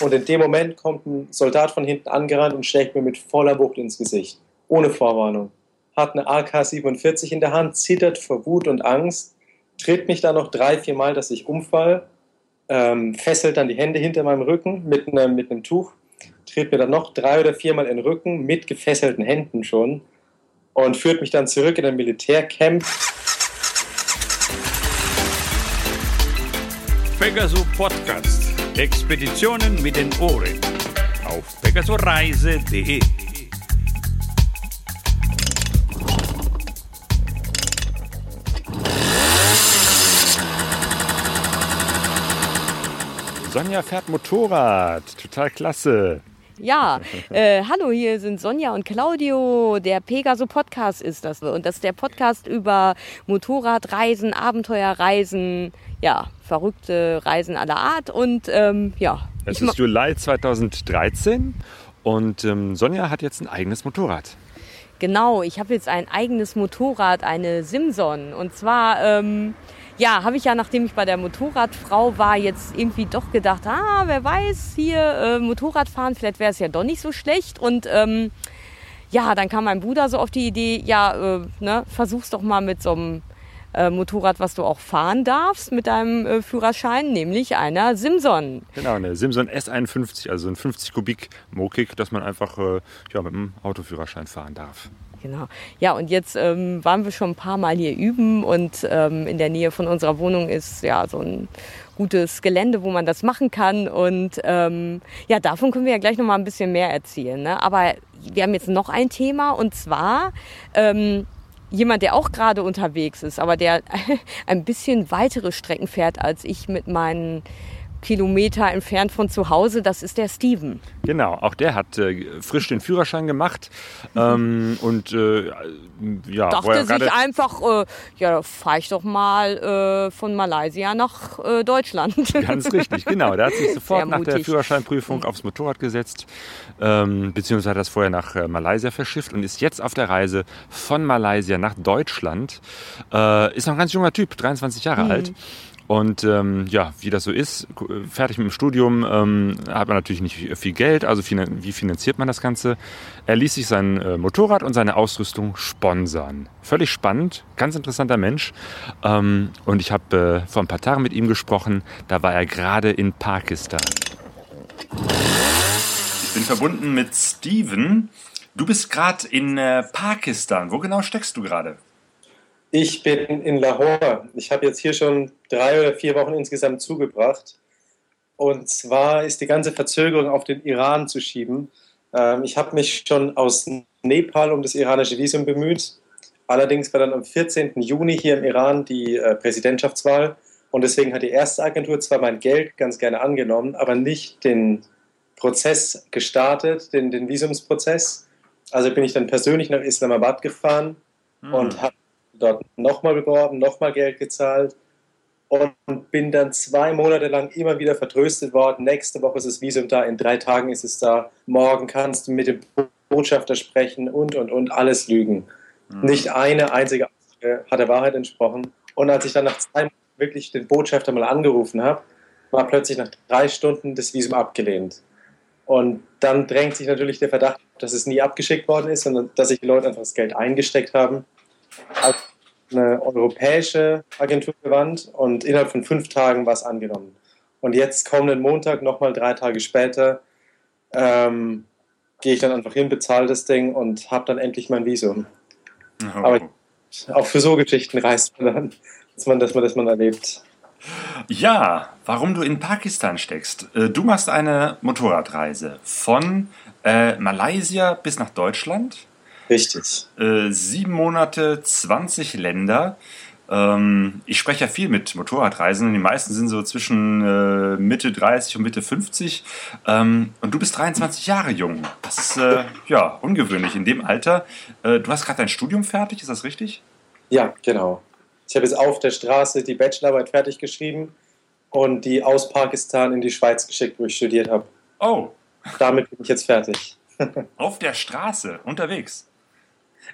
Und in dem Moment kommt ein Soldat von hinten angerannt und schlägt mir mit voller Wucht ins Gesicht. Ohne Vorwarnung. Hat eine AK-47 in der Hand, zittert vor Wut und Angst, tritt mich dann noch drei, vier Mal, dass ich umfall, ähm, fesselt dann die Hände hinter meinem Rücken mit einem, mit einem Tuch, tritt mir dann noch drei oder viermal in den Rücken mit gefesselten Händen schon und führt mich dann zurück in ein Militärcamp. Pegasus Podcast. Expeditionen mit den Ohren. Auf pegasoreise.de. Sonja fährt Motorrad. Total klasse. Ja, äh, hallo, hier sind Sonja und Claudio. Der Pegaso Podcast ist das. Und das ist der Podcast über Motorradreisen, Abenteuerreisen, ja, verrückte Reisen aller Art. Und ähm, ja. Es ist Juli 2013 und ähm, Sonja hat jetzt ein eigenes Motorrad. Genau, ich habe jetzt ein eigenes Motorrad, eine Simson. Und zwar. Ähm, ja, habe ich ja, nachdem ich bei der Motorradfrau war, jetzt irgendwie doch gedacht, ah, wer weiß, hier äh, Motorradfahren, vielleicht wäre es ja doch nicht so schlecht. Und ähm, ja, dann kam mein Bruder so auf die Idee, ja, äh, ne, versuch's doch mal mit so einem äh, Motorrad, was du auch fahren darfst mit deinem äh, Führerschein, nämlich einer Simson. Genau, eine Simson S51, also ein 50 Kubik Mokik, dass man einfach äh, ja, mit dem Autoführerschein fahren darf. Genau. Ja, und jetzt ähm, waren wir schon ein paar Mal hier üben und ähm, in der Nähe von unserer Wohnung ist ja so ein gutes Gelände, wo man das machen kann. Und ähm, ja, davon können wir ja gleich noch mal ein bisschen mehr erzählen. Ne? Aber wir haben jetzt noch ein Thema und zwar ähm, jemand, der auch gerade unterwegs ist, aber der ein bisschen weitere Strecken fährt als ich mit meinen Kilometer entfernt von zu Hause, das ist der Steven. Genau, auch der hat äh, frisch den Führerschein gemacht ähm, und äh, ja, dachte sich einfach, äh, ja, fahre ich doch mal äh, von Malaysia nach äh, Deutschland. Ganz richtig, genau. Der hat sich sofort nach der Führerscheinprüfung aufs Motorrad gesetzt, ähm, beziehungsweise hat das vorher nach äh, Malaysia verschifft und ist jetzt auf der Reise von Malaysia nach Deutschland. ist noch ein ganz junger Typ, 23 Jahre mhm. alt und ähm, ja, wie das so ist, fertig mit dem Studium ähm, hat man natürlich nicht viel Geld, also wie finanziert man das Ganze? Er ließ sich sein äh, Motorrad und seine Ausrüstung sponsern. Völlig spannend, ganz interessanter Mensch. Ähm, und ich habe äh, vor ein paar Tagen mit ihm gesprochen, da war er gerade in Pakistan. Ich bin verbunden mit Steven. Du bist gerade in äh, Pakistan. Wo genau steckst du gerade? Ich bin in Lahore. Ich habe jetzt hier schon drei oder vier Wochen insgesamt zugebracht. Und zwar ist die ganze Verzögerung auf den Iran zu schieben. Ähm, ich habe mich schon aus Nepal um das iranische Visum bemüht. Allerdings war dann am 14. Juni hier im Iran die äh, Präsidentschaftswahl. Und deswegen hat die erste Agentur zwar mein Geld ganz gerne angenommen, aber nicht den Prozess gestartet, den, den Visumsprozess. Also bin ich dann persönlich nach Islamabad gefahren mhm. und habe dort nochmal beworben, nochmal Geld gezahlt und bin dann zwei Monate lang immer wieder vertröstet worden. Nächste Woche ist das Visum da, in drei Tagen ist es da, morgen kannst du mit dem Botschafter sprechen und und und alles lügen. Mhm. Nicht eine einzige hat der Wahrheit entsprochen. Und als ich dann nach zwei Monaten wirklich den Botschafter mal angerufen habe, war plötzlich nach drei Stunden das Visum abgelehnt. Und dann drängt sich natürlich der Verdacht, dass es nie abgeschickt worden ist, sondern dass sich die Leute einfach das Geld eingesteckt haben als eine europäische Agentur gewandt und innerhalb von fünf Tagen war es angenommen. Und jetzt kommenden Montag, nochmal drei Tage später, ähm, gehe ich dann einfach hin, bezahle das Ding und habe dann endlich mein Visum. Oh. Aber auch für so Geschichten reist man dann, dass man, dass man das man erlebt. Ja, warum du in Pakistan steckst. Äh, du machst eine Motorradreise von äh, Malaysia bis nach Deutschland. Richtig. Äh, sieben Monate, 20 Länder. Ähm, ich spreche ja viel mit Motorradreisenden. Die meisten sind so zwischen äh, Mitte 30 und Mitte 50. Ähm, und du bist 23 Jahre jung. Das ist äh, ja ungewöhnlich in dem Alter. Äh, du hast gerade dein Studium fertig, ist das richtig? Ja, genau. Ich habe jetzt auf der Straße die Bachelorarbeit fertig geschrieben und die aus Pakistan in die Schweiz geschickt, wo ich studiert habe. Oh. Damit bin ich jetzt fertig. auf der Straße, unterwegs.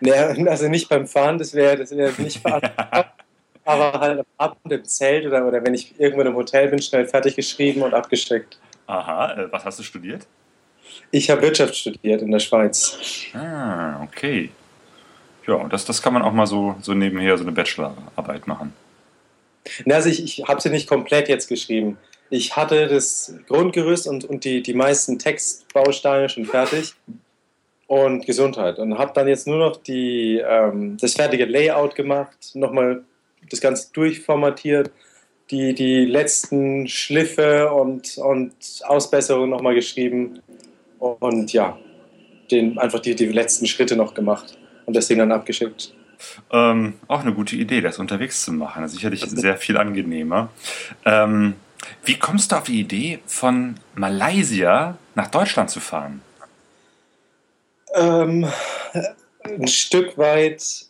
Nee, also nicht beim Fahren, das wäre das wär nicht verantwortlich. aber halt am Abend im Zelt oder, oder wenn ich irgendwo im Hotel bin, schnell fertig geschrieben und abgeschickt. Aha, äh, was hast du studiert? Ich habe Wirtschaft studiert in der Schweiz. Ah, okay. Ja, das, das kann man auch mal so, so nebenher, so eine Bachelorarbeit machen. Also ich, ich habe sie nicht komplett jetzt geschrieben. Ich hatte das Grundgerüst und, und die, die meisten Textbausteine schon fertig und Gesundheit. Und habe dann jetzt nur noch die, ähm, das fertige Layout gemacht, nochmal das Ganze durchformatiert, die, die letzten Schliffe und, und Ausbesserungen nochmal geschrieben und ja, den, einfach die, die letzten Schritte noch gemacht und das Ding dann abgeschickt. Ähm, auch eine gute Idee, das unterwegs zu machen. Sicherlich sehr viel angenehmer. Ähm, wie kommst du auf die Idee, von Malaysia nach Deutschland zu fahren? Ähm, ein Stück weit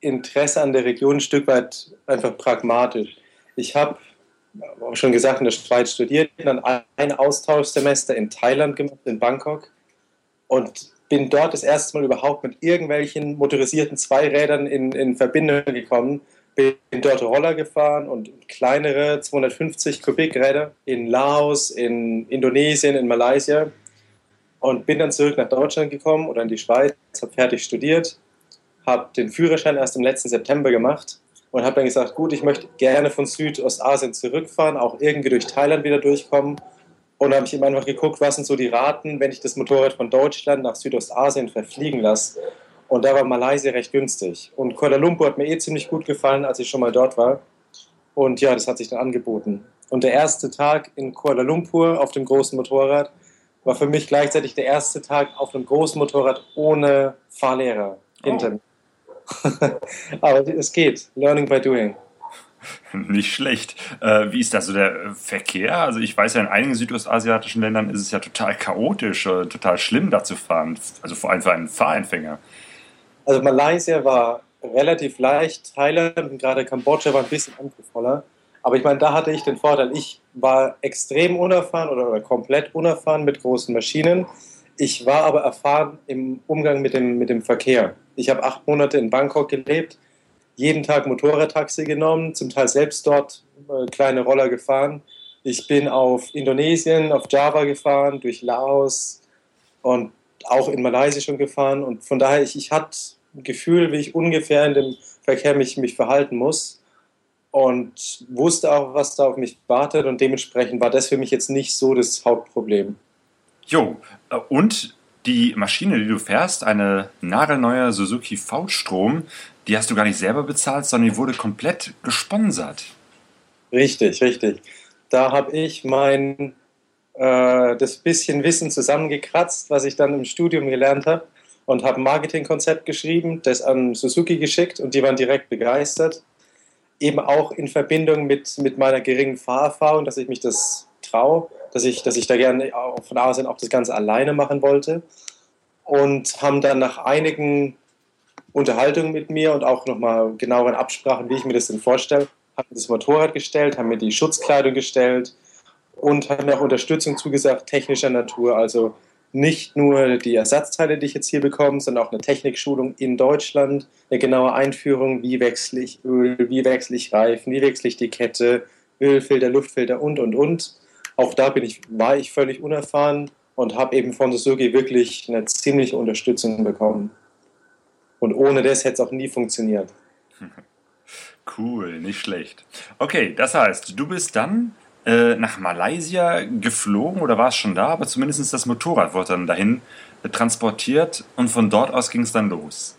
Interesse an der Region, ein Stück weit einfach pragmatisch. Ich habe schon gesagt, in der Schweiz studiert, dann ein Austauschsemester in Thailand gemacht, in Bangkok und bin dort das erste Mal überhaupt mit irgendwelchen motorisierten Zweirädern in, in Verbindung gekommen. Bin dort Roller gefahren und kleinere 250 Kubikräder in Laos, in Indonesien, in Malaysia und bin dann zurück nach Deutschland gekommen oder in die Schweiz, habe fertig studiert, habe den Führerschein erst im letzten September gemacht und habe dann gesagt, gut, ich möchte gerne von Südostasien zurückfahren, auch irgendwie durch Thailand wieder durchkommen. Und habe ich ihm einfach geguckt, was sind so die Raten, wenn ich das Motorrad von Deutschland nach Südostasien verfliegen lasse. Und da war Malaysia recht günstig. Und Kuala Lumpur hat mir eh ziemlich gut gefallen, als ich schon mal dort war. Und ja, das hat sich dann angeboten. Und der erste Tag in Kuala Lumpur auf dem großen Motorrad war für mich gleichzeitig der erste Tag auf einem großen Motorrad ohne Fahrlehrer hinter mir. Aber es geht. Learning by doing. Nicht schlecht. Äh, wie ist da so der Verkehr? Also ich weiß ja, in einigen südostasiatischen Ländern ist es ja total chaotisch, äh, total schlimm da zu fahren. Also vor allem für einen Fahreinfänger. Also Malaysia war relativ leicht, Thailand und gerade Kambodscha war ein bisschen anspruchsvoller. Aber ich meine, da hatte ich den Vorteil, ich war extrem unerfahren oder, oder komplett unerfahren mit großen Maschinen. Ich war aber erfahren im Umgang mit dem, mit dem Verkehr. Ich habe acht Monate in Bangkok gelebt, jeden Tag Motorradtaxi genommen, zum Teil selbst dort äh, kleine Roller gefahren. Ich bin auf Indonesien, auf Java gefahren, durch Laos und auch in Malaysia schon gefahren. Und von daher, ich, ich hatte ein Gefühl, wie ich ungefähr in dem Verkehr mich, mich verhalten muss und wusste auch, was da auf mich wartet und dementsprechend war das für mich jetzt nicht so das Hauptproblem. Jo, äh, und die Maschine, die du fährst, eine nagelneue Suzuki V-Strom, die hast du gar nicht selber bezahlt, sondern die wurde komplett gesponsert. Richtig, richtig. Da habe ich mein äh, das bisschen Wissen zusammengekratzt, was ich dann im Studium gelernt habe und habe ein Marketingkonzept geschrieben, das an Suzuki geschickt und die waren direkt begeistert eben auch in Verbindung mit, mit meiner geringen Fahrerfahrung, dass ich mich das traue, dass ich, dass ich da gerne von Asien auch das Ganze alleine machen wollte. Und haben dann nach einigen Unterhaltungen mit mir und auch nochmal genaueren Absprachen, wie ich mir das denn vorstelle, haben das Motorrad gestellt, haben mir die Schutzkleidung gestellt und haben mir auch Unterstützung zugesagt, technischer Natur, also nicht nur die Ersatzteile, die ich jetzt hier bekomme, sondern auch eine Technikschulung in Deutschland, eine genaue Einführung, wie wechsle ich Öl, wie wechsle ich Reifen, wie wechsle ich die Kette, Ölfilter, Luftfilter und, und, und. Auch da bin ich, war ich völlig unerfahren und habe eben von Suzuki wirklich eine ziemliche Unterstützung bekommen. Und ohne das hätte es auch nie funktioniert. Cool, nicht schlecht. Okay, das heißt, du bist dann äh, nach Malaysia geflogen oder war es schon da, aber zumindest das Motorrad wurde dann dahin äh, transportiert und von dort aus ging es dann los.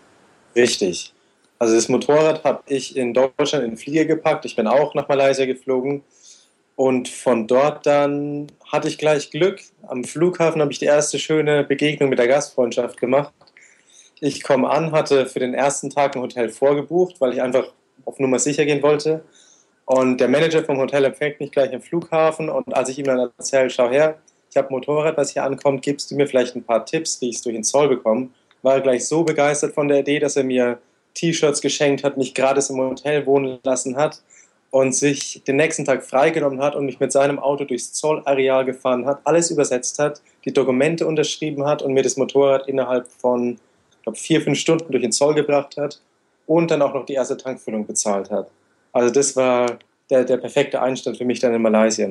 Richtig. Also das Motorrad habe ich in Deutschland in den Flieger gepackt. Ich bin auch nach Malaysia geflogen. Und von dort dann hatte ich gleich Glück. Am Flughafen habe ich die erste schöne Begegnung mit der Gastfreundschaft gemacht. Ich komme an, hatte für den ersten Tag ein Hotel vorgebucht, weil ich einfach auf Nummer sicher gehen wollte. Und der Manager vom Hotel empfängt mich gleich am Flughafen und als ich ihm dann erzähle, schau her, ich habe Motorrad, was hier ankommt, gibst du mir vielleicht ein paar Tipps, wie ich es durch den Zoll bekomme, war er gleich so begeistert von der Idee, dass er mir T-Shirts geschenkt hat, mich gratis im Hotel wohnen lassen hat und sich den nächsten Tag freigenommen hat und mich mit seinem Auto durchs Zollareal gefahren hat, alles übersetzt hat, die Dokumente unterschrieben hat und mir das Motorrad innerhalb von, ich glaube, vier, fünf Stunden durch den Zoll gebracht hat und dann auch noch die erste Tankfüllung bezahlt hat. Also das war der, der perfekte Einstand für mich dann in Malaysia.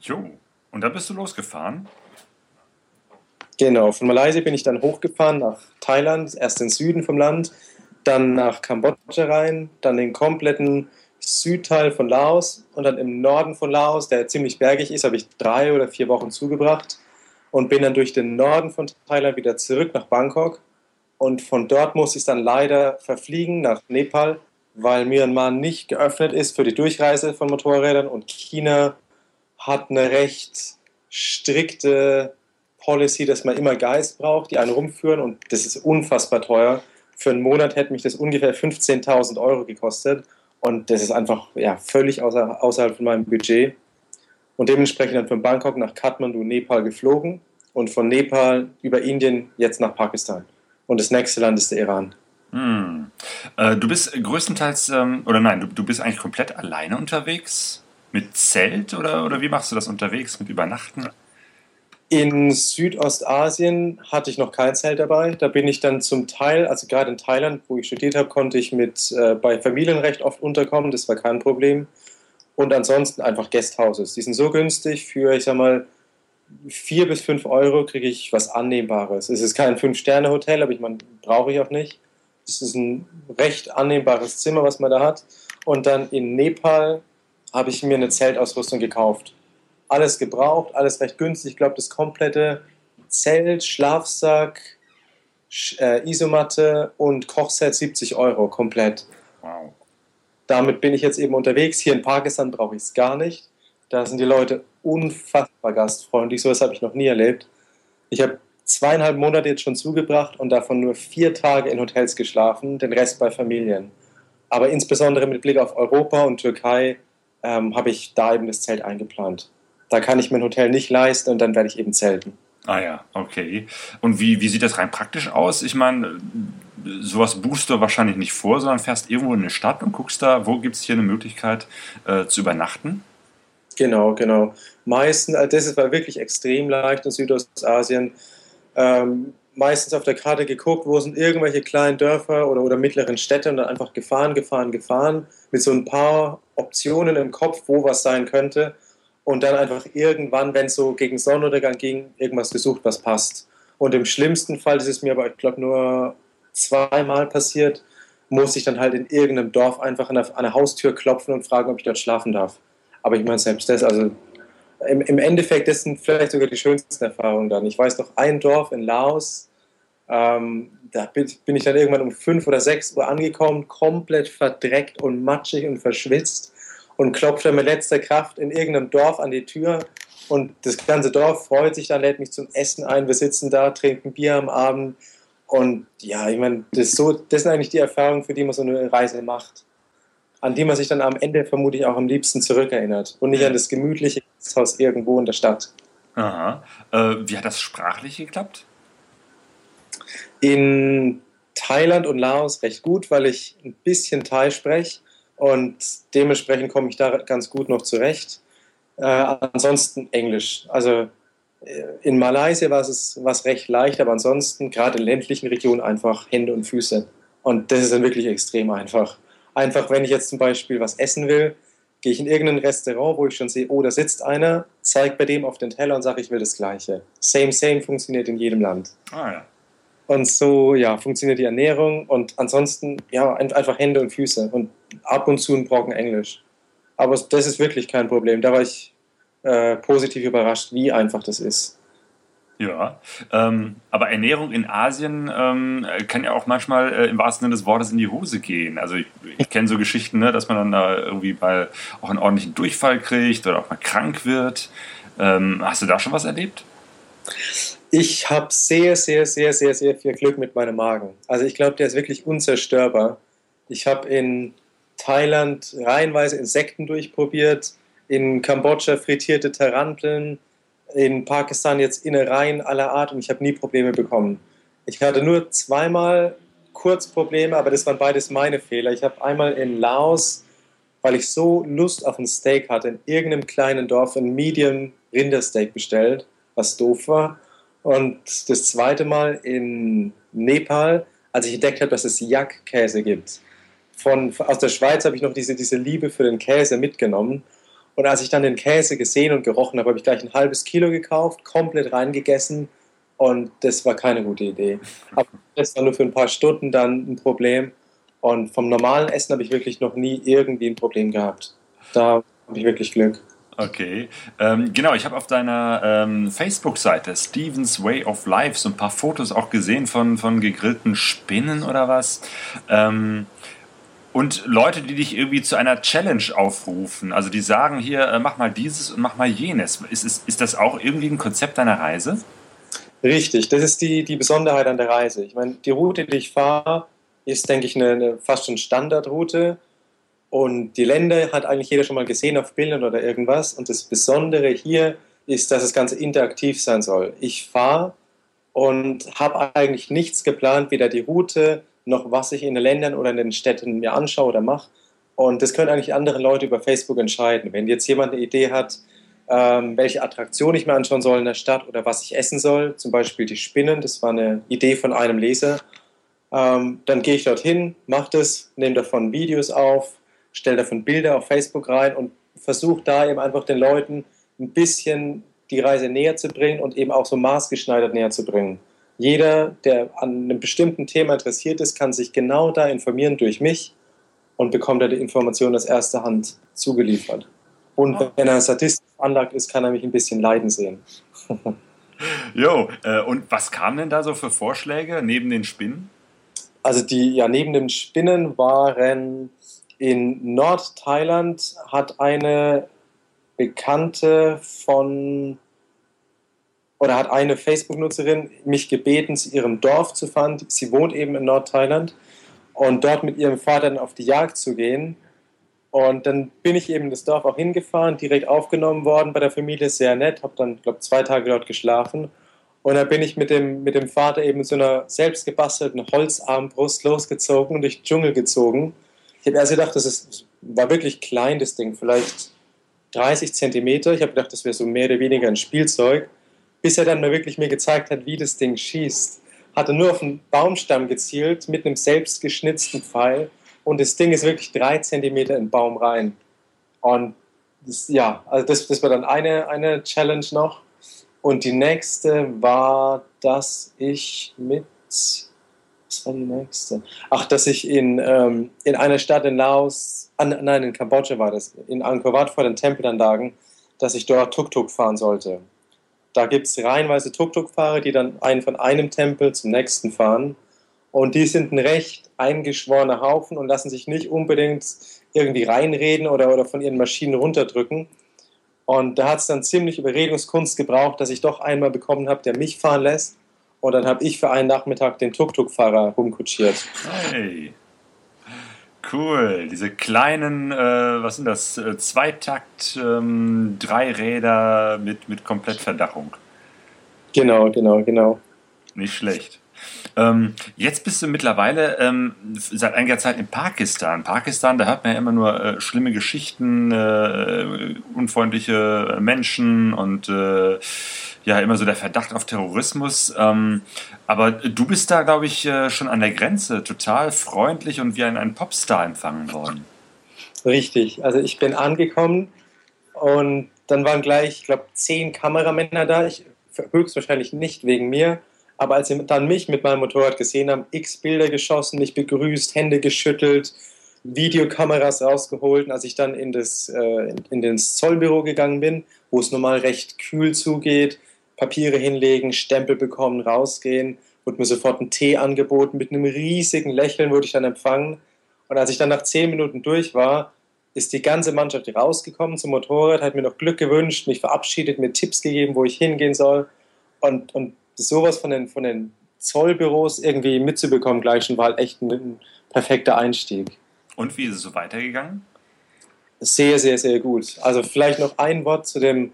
Jo, Und da bist du losgefahren? Genau, von Malaysia bin ich dann hochgefahren nach Thailand, erst den Süden vom Land, dann nach Kambodscha rein, dann den kompletten Südteil von Laos und dann im Norden von Laos, der ziemlich bergig ist, habe ich drei oder vier Wochen zugebracht und bin dann durch den Norden von Thailand wieder zurück nach Bangkok. Und von dort muss ich dann leider verfliegen nach Nepal, weil Myanmar nicht geöffnet ist für die Durchreise von Motorrädern und China hat eine recht strikte Policy, dass man immer Guides braucht, die einen rumführen und das ist unfassbar teuer. Für einen Monat hätte mich das ungefähr 15.000 Euro gekostet und das ist einfach ja, völlig außer, außerhalb von meinem Budget. Und dementsprechend dann von Bangkok nach Kathmandu, Nepal geflogen und von Nepal über Indien jetzt nach Pakistan. Und das nächste Land ist der Iran. Hm. Äh, du bist größtenteils, ähm, oder nein, du, du bist eigentlich komplett alleine unterwegs? Mit Zelt oder, oder wie machst du das unterwegs? Mit Übernachten? In Südostasien hatte ich noch kein Zelt dabei. Da bin ich dann zum Teil, also gerade in Thailand, wo ich studiert habe, konnte ich mit äh, bei Familienrecht oft unterkommen. Das war kein Problem. Und ansonsten einfach Guesthouses. Die sind so günstig für, ich sag mal, vier bis fünf Euro kriege ich was Annehmbares. Es ist kein Fünf-Sterne-Hotel, aber ich meine, brauche ich auch nicht. Es ist ein recht annehmbares Zimmer, was man da hat. Und dann in Nepal habe ich mir eine Zeltausrüstung gekauft. Alles gebraucht, alles recht günstig. Ich glaube, das komplette Zelt, Schlafsack, äh, Isomatte und Kochset 70 Euro komplett. Wow. Damit bin ich jetzt eben unterwegs. Hier in Pakistan brauche ich es gar nicht. Da sind die Leute unfassbar gastfreundlich. So etwas habe ich noch nie erlebt. Ich habe zweieinhalb Monate jetzt schon zugebracht und davon nur vier Tage in Hotels geschlafen, den Rest bei Familien. Aber insbesondere mit Blick auf Europa und Türkei ähm, habe ich da eben das Zelt eingeplant. Da kann ich mir ein Hotel nicht leisten und dann werde ich eben zelten. Ah ja, okay. Und wie, wie sieht das rein praktisch aus? Ich meine, sowas buchst du wahrscheinlich nicht vor, sondern fährst irgendwo in eine Stadt und guckst da, wo gibt es hier eine Möglichkeit äh, zu übernachten? Genau, genau. Meistens, äh, das ist wirklich extrem leicht in Südostasien. Ähm, meistens auf der Karte geguckt, wo sind irgendwelche kleinen Dörfer oder, oder mittleren Städte und dann einfach gefahren, gefahren, gefahren mit so ein paar Optionen im Kopf, wo was sein könnte und dann einfach irgendwann, wenn es so gegen Sonnenuntergang ging, irgendwas gesucht, was passt. Und im schlimmsten Fall, das ist mir aber, ich glaube, nur zweimal passiert, muss ich dann halt in irgendeinem Dorf einfach an eine Haustür klopfen und fragen, ob ich dort schlafen darf. Aber ich meine, selbst das, also im, im Endeffekt, das sind vielleicht sogar die schönsten Erfahrungen dann. Ich weiß noch, ein Dorf in Laos, ähm, da bin, bin ich dann irgendwann um fünf oder sechs Uhr angekommen, komplett verdreckt und matschig und verschwitzt und klopft dann mit letzter Kraft in irgendeinem Dorf an die Tür. Und das ganze Dorf freut sich dann, lädt mich zum Essen ein, wir sitzen da, trinken Bier am Abend. Und ja, ich meine, das, so, das sind eigentlich die Erfahrungen, für die man so eine Reise macht, an die man sich dann am Ende vermutlich auch am liebsten zurückerinnert und nicht an das gemütliche Haus irgendwo in der Stadt. Aha. Äh, wie hat das sprachlich geklappt? In Thailand und Laos recht gut, weil ich ein bisschen Thai spreche und dementsprechend komme ich da ganz gut noch zurecht. Äh, ansonsten Englisch. Also äh, in Malaysia war es was recht leicht, aber ansonsten gerade in ländlichen Regionen einfach Hände und Füße. Und das ist dann wirklich extrem einfach. Einfach, wenn ich jetzt zum Beispiel was essen will, gehe ich in irgendein Restaurant, wo ich schon sehe, oh, da sitzt einer, zeige bei dem auf den Teller und sage, ich will das Gleiche. Same, same funktioniert in jedem Land. Ah ja. Und so, ja, funktioniert die Ernährung und ansonsten, ja, einfach Hände und Füße und ab und zu ein Brocken Englisch. Aber das ist wirklich kein Problem. Da war ich äh, positiv überrascht, wie einfach das ist. Ja, ähm, aber Ernährung in Asien ähm, kann ja auch manchmal äh, im wahrsten Sinne des Wortes in die Hose gehen. Also ich, ich kenne so Geschichten, ne, dass man dann da irgendwie mal auch einen ordentlichen Durchfall kriegt oder auch mal krank wird. Ähm, hast du da schon was erlebt? Ich habe sehr, sehr, sehr, sehr, sehr viel Glück mit meinem Magen. Also ich glaube, der ist wirklich unzerstörbar. Ich habe in Thailand reihenweise Insekten durchprobiert, in Kambodscha frittierte Taranteln, in Pakistan jetzt Innereien aller Art und ich habe nie Probleme bekommen. Ich hatte nur zweimal kurz Probleme, aber das waren beides meine Fehler. Ich habe einmal in Laos, weil ich so Lust auf ein Steak hatte, in irgendeinem kleinen Dorf ein Medium Rindersteak bestellt, was doof war. Und das zweite Mal in Nepal, als ich entdeckt habe, dass es Yak-Käse gibt. Von, aus der Schweiz habe ich noch diese, diese Liebe für den Käse mitgenommen Und als ich dann den Käse gesehen und gerochen habe, habe ich gleich ein halbes Kilo gekauft, komplett reingegessen und das war keine gute Idee. Aber das war nur für ein paar Stunden dann ein Problem. Und vom normalen Essen habe ich wirklich noch nie irgendwie ein Problem gehabt. Da habe ich wirklich Glück. Okay, ähm, genau, ich habe auf deiner ähm, Facebook-Seite Stevens Way of Life so ein paar Fotos auch gesehen von, von gegrillten Spinnen oder was. Ähm, und Leute, die dich irgendwie zu einer Challenge aufrufen. Also die sagen hier, äh, mach mal dieses und mach mal jenes. Ist, ist, ist das auch irgendwie ein Konzept deiner Reise? Richtig, das ist die, die Besonderheit an der Reise. Ich meine, die Route, die ich fahre, ist, denke ich, eine, eine fast schon Standardroute. Und die Länder hat eigentlich jeder schon mal gesehen auf Bildern oder irgendwas. Und das Besondere hier ist, dass das Ganze interaktiv sein soll. Ich fahre und habe eigentlich nichts geplant, weder die Route noch was ich in den Ländern oder in den Städten mir anschaue oder mache. Und das können eigentlich andere Leute über Facebook entscheiden. Wenn jetzt jemand eine Idee hat, ähm, welche Attraktion ich mir anschauen soll in der Stadt oder was ich essen soll, zum Beispiel die Spinnen, das war eine Idee von einem Leser, ähm, dann gehe ich dorthin, mache das, nehme davon Videos auf, stelle davon Bilder auf Facebook rein und versuche da eben einfach den Leuten ein bisschen die Reise näher zu bringen und eben auch so maßgeschneidert näher zu bringen. Jeder, der an einem bestimmten Thema interessiert ist, kann sich genau da informieren durch mich und bekommt da die Information aus erster Hand zugeliefert. Und wenn er statistisch anlagt ist, kann er mich ein bisschen leiden sehen. Jo, äh, und was kamen denn da so für Vorschläge neben den Spinnen? Also die, ja, neben den Spinnen waren in Nordthailand hat eine Bekannte von oder hat eine Facebook-Nutzerin mich gebeten, zu ihrem Dorf zu fahren. Sie wohnt eben in Nordthailand und dort mit ihrem Vater dann auf die Jagd zu gehen. Und dann bin ich eben das Dorf auch hingefahren, direkt aufgenommen worden bei der Familie, sehr nett, habe dann, glaube zwei Tage dort geschlafen. Und dann bin ich mit dem, mit dem Vater eben so einer selbst gebastelten Holzarmbrust losgezogen und durch den Dschungel gezogen. Ich habe erst gedacht, das ist, war wirklich klein, das Ding, vielleicht 30 Zentimeter. Ich habe gedacht, das wäre so mehr oder weniger ein Spielzeug bis er dann mal wirklich mir gezeigt hat, wie das Ding schießt. Hatte nur auf einen Baumstamm gezielt mit einem selbst geschnitzten Pfeil und das Ding ist wirklich drei Zentimeter in den Baum rein. Und das, ja, also das, das war dann eine, eine Challenge noch. Und die nächste war, dass ich mit, was war die nächste? Ach, dass ich in, ähm, in einer Stadt in Laos, an, nein, in Kambodscha war das, in Angkor Wat vor den Tempelanlagen, dass ich dort Tuk-Tuk fahren sollte. Da gibt es reihenweise Tuk-Tuk-Fahrer, die dann einen von einem Tempel zum nächsten fahren. Und die sind ein recht eingeschworener Haufen und lassen sich nicht unbedingt irgendwie reinreden oder, oder von ihren Maschinen runterdrücken. Und da hat es dann ziemlich Überredungskunst gebraucht, dass ich doch einmal bekommen habe, der mich fahren lässt. Und dann habe ich für einen Nachmittag den Tuk-Tuk-Fahrer rumkutschiert. Hey. Cool, diese kleinen, äh, was sind das, äh, Zweitakt, ähm, Räder mit, mit Komplettverdachung. Genau, genau, genau. Nicht schlecht. Ähm, jetzt bist du mittlerweile ähm, seit einiger Zeit in Pakistan. Pakistan, da hört man ja immer nur äh, schlimme Geschichten, äh, unfreundliche Menschen und äh, ja immer so der Verdacht auf Terrorismus. Ähm, aber du bist da, glaube ich, äh, schon an der Grenze, total freundlich und wie ein, ein Popstar empfangen worden. Richtig. Also ich bin angekommen und dann waren gleich, ich glaube, zehn Kameramänner da. Ich, höchstwahrscheinlich nicht wegen mir. Aber als sie dann mich mit meinem Motorrad gesehen haben, x Bilder geschossen, mich begrüßt, Hände geschüttelt, Videokameras rausgeholt. Als ich dann in das, äh, in das Zollbüro gegangen bin, wo es normal recht kühl zugeht, Papiere hinlegen, Stempel bekommen, rausgehen, wurde mir sofort ein Tee angeboten. Mit einem riesigen Lächeln wurde ich dann empfangen. Und als ich dann nach zehn Minuten durch war, ist die ganze Mannschaft rausgekommen zum Motorrad, hat mir noch Glück gewünscht, mich verabschiedet, mir Tipps gegeben, wo ich hingehen soll. Und, und sowas von den, von den Zollbüros irgendwie mitzubekommen gleich schon war halt echt ein, ein perfekter Einstieg. Und wie ist es so weitergegangen? Sehr, sehr, sehr gut. Also vielleicht noch ein Wort zu dem,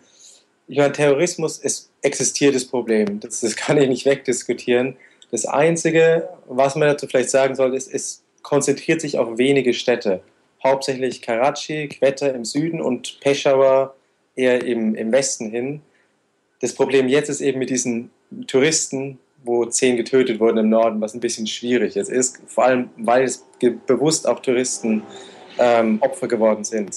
ich meine, Terrorismus ist existiertes Problem. Das, das kann ich nicht wegdiskutieren. Das Einzige, was man dazu vielleicht sagen soll, ist, es konzentriert sich auf wenige Städte. Hauptsächlich Karachi, Quetta im Süden und Peshawar eher im, im Westen hin. Das Problem jetzt ist eben mit diesen Touristen, wo zehn getötet wurden im Norden, was ein bisschen schwierig jetzt ist, vor allem weil es bewusst auch Touristen ähm, Opfer geworden sind.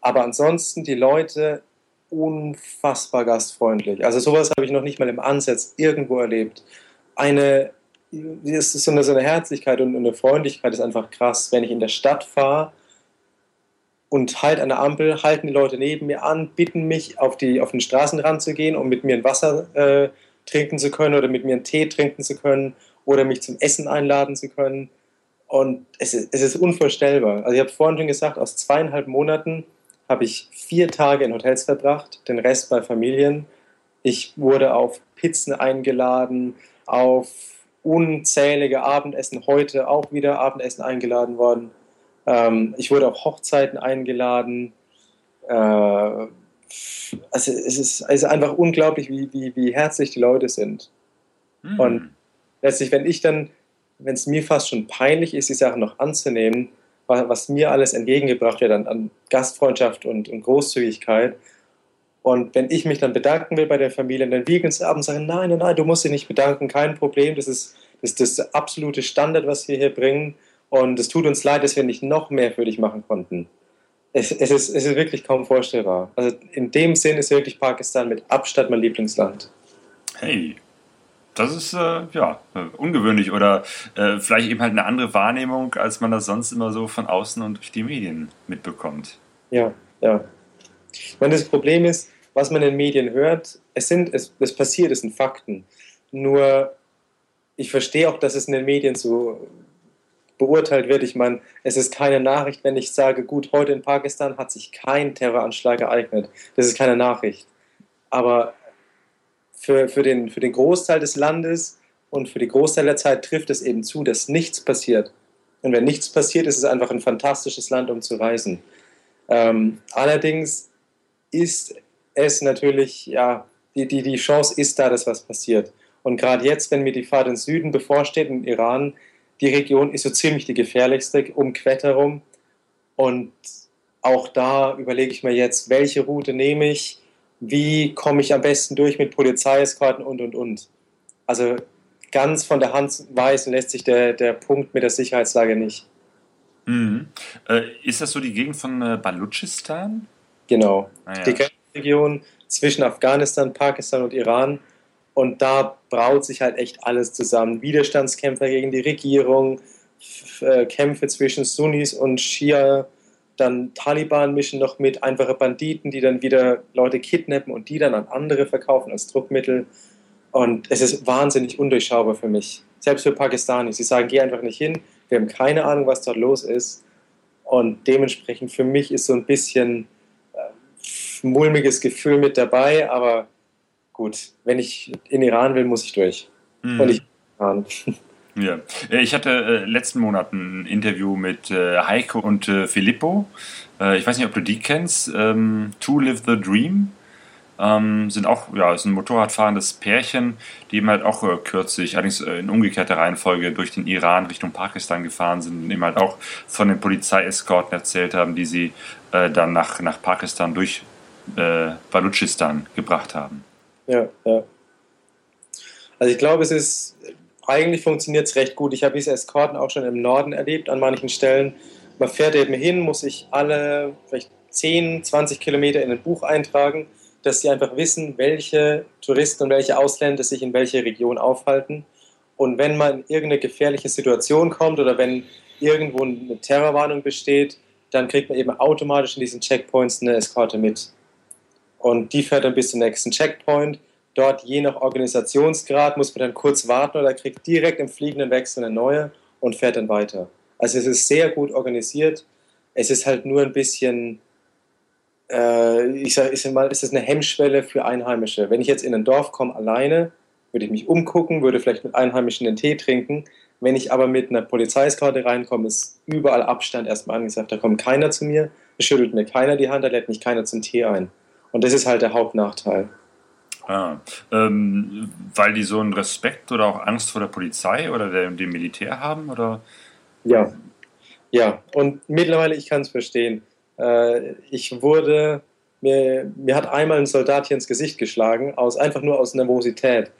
Aber ansonsten die Leute unfassbar gastfreundlich. Also sowas habe ich noch nicht mal im Ansatz irgendwo erlebt. Eine, es ist so eine, so eine Herzlichkeit und eine Freundlichkeit ist einfach krass. Wenn ich in der Stadt fahre und halt an der Ampel, halten die Leute neben mir an, bitten mich, auf, die, auf den Straßenrand zu gehen, um mit mir ein Wasser äh, trinken zu können oder mit mir einen Tee trinken zu können oder mich zum Essen einladen zu können. Und es ist, es ist unvorstellbar. Also ich habe vorhin schon gesagt, aus zweieinhalb Monaten habe ich vier Tage in Hotels verbracht, den Rest bei Familien. Ich wurde auf Pizzen eingeladen, auf unzählige Abendessen, heute auch wieder Abendessen eingeladen worden. Ähm, ich wurde auf Hochzeiten eingeladen. Äh, also es ist, es ist einfach unglaublich, wie, wie, wie herzlich die Leute sind. Mhm. Und letztlich, wenn ich dann, wenn es mir fast schon peinlich ist, die Sachen noch anzunehmen, was mir alles entgegengebracht wird an, an Gastfreundschaft und, und, Großzügigkeit. Und wenn ich mich dann bedanken will bei der Familie, dann wiegen sie ab und sagen, nein, nein, nein, du musst dich nicht bedanken, kein Problem, das ist das, ist das absolute Standard, was wir hier bringen. Und es tut uns leid, dass wir nicht noch mehr für dich machen konnten. Es, es, ist, es ist wirklich kaum vorstellbar. Also in dem Sinn ist wirklich Pakistan mit Abstand mein Lieblingsland. Hey, das ist äh, ja ungewöhnlich oder äh, vielleicht eben halt eine andere Wahrnehmung, als man das sonst immer so von außen und durch die Medien mitbekommt. Ja, ja. Ich meine, das Problem ist, was man in den Medien hört, es sind, es, es passiert, es sind Fakten. Nur ich verstehe auch, dass es in den Medien so beurteilt wird. Ich meine, es ist keine Nachricht, wenn ich sage, gut, heute in Pakistan hat sich kein Terroranschlag ereignet. Das ist keine Nachricht. Aber für, für, den, für den Großteil des Landes und für die Großteil der Zeit trifft es eben zu, dass nichts passiert. Und wenn nichts passiert, ist es einfach ein fantastisches Land, um zu reisen. Ähm, allerdings ist es natürlich, ja, die, die, die Chance ist da, dass was passiert. Und gerade jetzt, wenn mir die Fahrt ins Süden bevorsteht, in Iran, die Region ist so ziemlich die gefährlichste um Quett herum. Und auch da überlege ich mir jetzt, welche Route nehme ich, wie komme ich am besten durch mit Polizeieskorten und, und, und. Also ganz von der Hand weisen lässt sich der, der Punkt mit der Sicherheitslage nicht. Mhm. Äh, ist das so die Gegend von äh, Balutschistan? Genau. Ah, ja. Die Grenzregion zwischen Afghanistan, Pakistan und Iran. Und da braut sich halt echt alles zusammen. Widerstandskämpfer gegen die Regierung, äh, Kämpfe zwischen Sunnis und Shia, dann Taliban mischen noch mit, einfache Banditen, die dann wieder Leute kidnappen und die dann an andere verkaufen als Druckmittel. Und es ist wahnsinnig undurchschaubar für mich. Selbst für Pakistanis. Sie sagen, geh einfach nicht hin. Wir haben keine Ahnung, was dort los ist. Und dementsprechend für mich ist so ein bisschen äh, mulmiges Gefühl mit dabei. Aber gut, wenn ich in Iran will, muss ich durch. Mhm. Und ich Iran. Ja, äh, ich hatte äh, letzten Monat ein Interview mit äh, Heiko und äh, Filippo. Äh, ich weiß nicht, ob du die kennst. Ähm, to Live the Dream. Ähm, sind auch, ja, ist ein Motorradfahrendes Pärchen, die eben halt auch äh, kürzlich, allerdings äh, in umgekehrter Reihenfolge durch den Iran Richtung Pakistan gefahren sind und eben halt auch von den Polizeieskorten erzählt haben, die sie dann nach, nach Pakistan durch Balutschistan gebracht haben. Ja, ja. Also ich glaube, es ist eigentlich funktioniert es recht gut. Ich habe diese Eskorten auch schon im Norden erlebt, an manchen Stellen. Man fährt eben hin, muss sich alle vielleicht 10, 20 Kilometer in ein Buch eintragen, dass sie einfach wissen, welche Touristen und welche Ausländer sich in welcher Region aufhalten. Und wenn man in irgendeine gefährliche Situation kommt oder wenn irgendwo eine Terrorwarnung besteht, dann kriegt man eben automatisch in diesen Checkpoints eine Eskorte mit. Und die fährt dann bis zum nächsten Checkpoint Dort, je nach Organisationsgrad, muss man dann kurz warten oder kriegt direkt im fliegenden Wechsel eine neue und fährt dann weiter. Also es ist sehr gut organisiert. Es ist halt nur ein bisschen, äh, ich sage sag mal, es ist eine Hemmschwelle für Einheimische. Wenn ich jetzt in ein Dorf komme alleine, würde ich mich umgucken, würde vielleicht mit Einheimischen den Tee trinken. Wenn ich aber mit einer Polizeiskarte reinkomme, ist überall Abstand erstmal angesagt. Da kommt keiner zu mir, schüttelt mir keiner die Hand, da lädt mich keiner zum Tee ein. Und das ist halt der Hauptnachteil. Ah, ähm, weil die so einen Respekt oder auch Angst vor der Polizei oder dem, dem Militär haben? Oder? Ja, ja. Und mittlerweile, ich kann es verstehen. Äh, ich wurde, mir, mir hat einmal ein Soldat hier ins Gesicht geschlagen, aus, einfach nur aus Nervosität.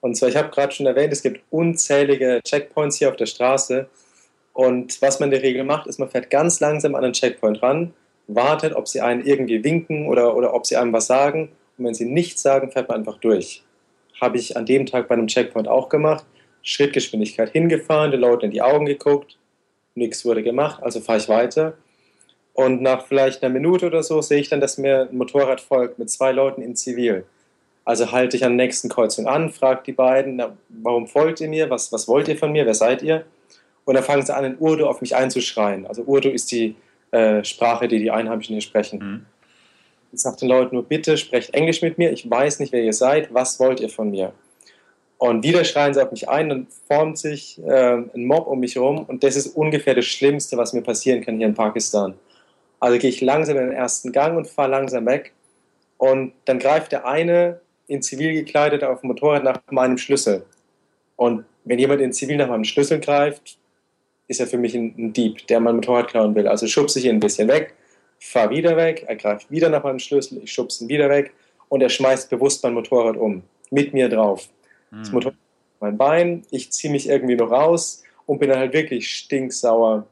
Und zwar, ich habe gerade schon erwähnt, es gibt unzählige Checkpoints hier auf der Straße. Und was man in der Regel macht, ist, man fährt ganz langsam an den Checkpoint ran, wartet, ob sie einen irgendwie winken oder, oder ob sie einem was sagen. Und wenn sie nichts sagen, fährt man einfach durch. Habe ich an dem Tag bei einem Checkpoint auch gemacht. Schrittgeschwindigkeit hingefahren, den Leuten in die Augen geguckt, nichts wurde gemacht, also fahre ich weiter. Und nach vielleicht einer Minute oder so sehe ich dann, dass mir ein Motorrad folgt mit zwei Leuten in Zivil. Also halte ich an der nächsten Kreuzung an, frage die beiden, na, warum folgt ihr mir, was, was wollt ihr von mir, wer seid ihr? Und dann fangen sie an, in Urdu auf mich einzuschreien. Also Urdu ist die äh, Sprache, die die Einheimischen hier sprechen. Mhm. Ich sage den Leuten nur, bitte sprecht Englisch mit mir, ich weiß nicht, wer ihr seid, was wollt ihr von mir? Und wieder schreien sie auf mich ein, dann formt sich äh, ein Mob um mich herum und das ist ungefähr das Schlimmste, was mir passieren kann hier in Pakistan. Also gehe ich langsam in den ersten Gang und fahre langsam weg und dann greift der eine in Zivil gekleidet auf dem Motorrad nach meinem Schlüssel. Und wenn jemand in Zivil nach meinem Schlüssel greift, ist er für mich ein, ein Dieb, der mein Motorrad klauen will. Also schubse ich ihn ein bisschen weg, fahre wieder weg, er greift wieder nach meinem Schlüssel, ich schubse ihn wieder weg und er schmeißt bewusst mein Motorrad um, mit mir drauf. Das hm. Motorrad mein Bein, ich ziehe mich irgendwie noch raus und bin dann halt wirklich stinksauer.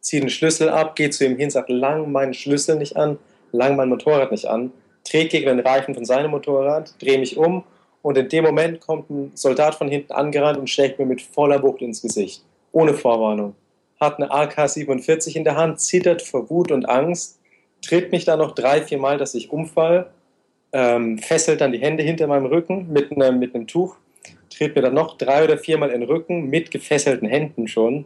Ziehe den Schlüssel ab, gehe zu ihm hin, sage, lang meinen Schlüssel nicht an, lang mein Motorrad nicht an, trete gegen den Reifen von seinem Motorrad, drehe mich um und in dem Moment kommt ein Soldat von hinten angerannt und schlägt mir mit voller Wucht ins Gesicht, ohne Vorwarnung. Hat eine AK-47 in der Hand, zittert vor Wut und Angst, tritt mich dann noch drei, vier Mal, dass ich umfall, ähm, fesselt dann die Hände hinter meinem Rücken mit einem, mit einem Tuch tritt mir dann noch drei oder viermal in den Rücken mit gefesselten Händen schon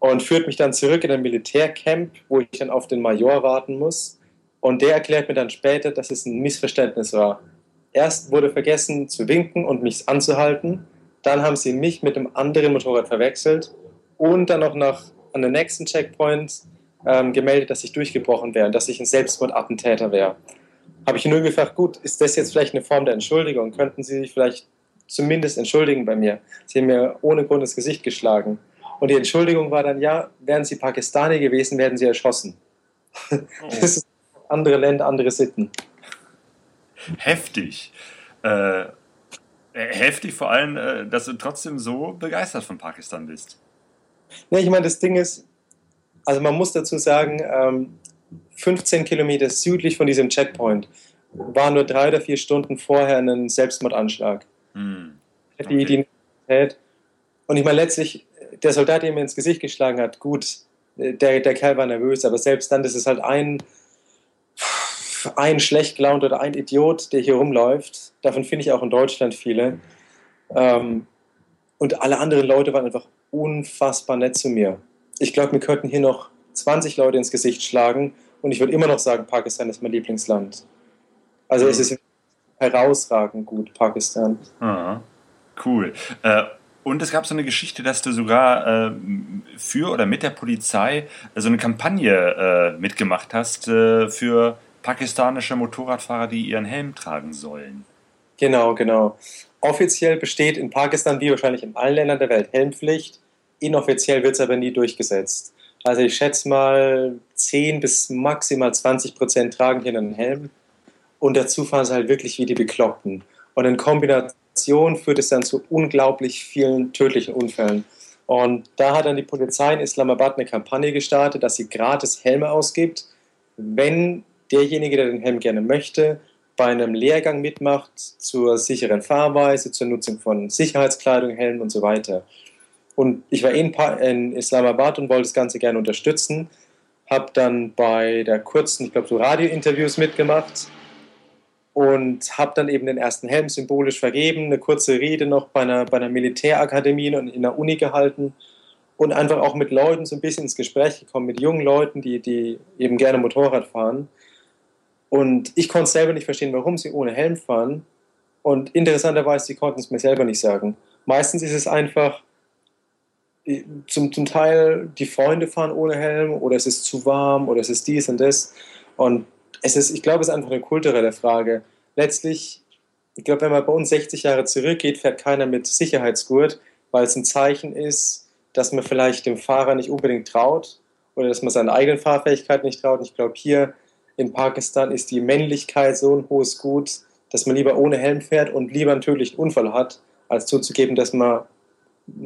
und führt mich dann zurück in ein Militärcamp, wo ich dann auf den Major warten muss. Und der erklärt mir dann später, dass es ein Missverständnis war. Erst wurde vergessen zu winken und mich anzuhalten. Dann haben sie mich mit einem anderen Motorrad verwechselt und dann noch nach, an den nächsten Checkpoint ähm, gemeldet, dass ich durchgebrochen wäre und dass ich ein Selbstmordattentäter wäre. Habe ich nur gefragt, gut, ist das jetzt vielleicht eine Form der Entschuldigung? Könnten Sie sich vielleicht zumindest entschuldigen bei mir. Sie haben mir ohne Grund ins Gesicht geschlagen. Und die Entschuldigung war dann, ja, wären Sie Pakistani gewesen, werden Sie erschossen. Oh. Das ist andere Länder, andere Sitten. Heftig. Äh, äh, heftig vor allem, äh, dass du trotzdem so begeistert von Pakistan bist. Ja, ich meine, das Ding ist, also man muss dazu sagen, ähm, 15 Kilometer südlich von diesem Checkpoint war nur drei oder vier Stunden vorher ein Selbstmordanschlag. Hm. Okay. Die Identität. Und ich meine, letztlich, der Soldat, der mir ins Gesicht geschlagen hat, gut, der, der Kerl war nervös, aber selbst dann, das ist halt ein, ein schlecht gelaunt oder ein Idiot, der hier rumläuft. Davon finde ich auch in Deutschland viele. Ähm, und alle anderen Leute waren einfach unfassbar nett zu mir. Ich glaube, mir könnten hier noch 20 Leute ins Gesicht schlagen und ich würde immer noch sagen, Pakistan ist mein Lieblingsland. Also mhm. es ist herausragend gut, Pakistan. Ah, cool. Äh, und es gab so eine Geschichte, dass du sogar äh, für oder mit der Polizei so eine Kampagne äh, mitgemacht hast äh, für pakistanische Motorradfahrer, die ihren Helm tragen sollen. Genau, genau. Offiziell besteht in Pakistan, wie wahrscheinlich in allen Ländern der Welt, Helmpflicht. Inoffiziell wird es aber nie durchgesetzt. Also ich schätze mal, 10 bis maximal 20 Prozent tragen hier einen Helm und dazu fahren sie halt wirklich wie die Bekloppten. Und in Kombination führt es dann zu unglaublich vielen tödlichen Unfällen. Und da hat dann die Polizei in Islamabad eine Kampagne gestartet, dass sie gratis Helme ausgibt, wenn derjenige, der den Helm gerne möchte, bei einem Lehrgang mitmacht zur sicheren Fahrweise, zur Nutzung von Sicherheitskleidung, Helmen und so weiter. Und ich war in Islamabad und wollte das Ganze gerne unterstützen, habe dann bei der kurzen, ich glaube so Radiointerviews mitgemacht und habe dann eben den ersten Helm symbolisch vergeben, eine kurze Rede noch bei einer, bei einer Militärakademie und in der Uni gehalten und einfach auch mit Leuten so ein bisschen ins Gespräch gekommen, mit jungen Leuten, die, die eben gerne Motorrad fahren. Und ich konnte selber nicht verstehen, warum sie ohne Helm fahren. Und interessanterweise, sie konnten es mir selber nicht sagen. Meistens ist es einfach, zum, zum Teil die Freunde fahren ohne Helm oder es ist zu warm oder es ist dies und das. Und es ist, ich glaube, es ist einfach eine kulturelle Frage. Letztlich, ich glaube, wenn man bei uns 60 Jahre zurückgeht, fährt keiner mit Sicherheitsgurt, weil es ein Zeichen ist, dass man vielleicht dem Fahrer nicht unbedingt traut oder dass man seine eigenen Fahrfähigkeit nicht traut. Und ich glaube, hier in Pakistan ist die Männlichkeit so ein hohes Gut, dass man lieber ohne Helm fährt und lieber einen tödlichen Unfall hat, als zuzugeben, dass man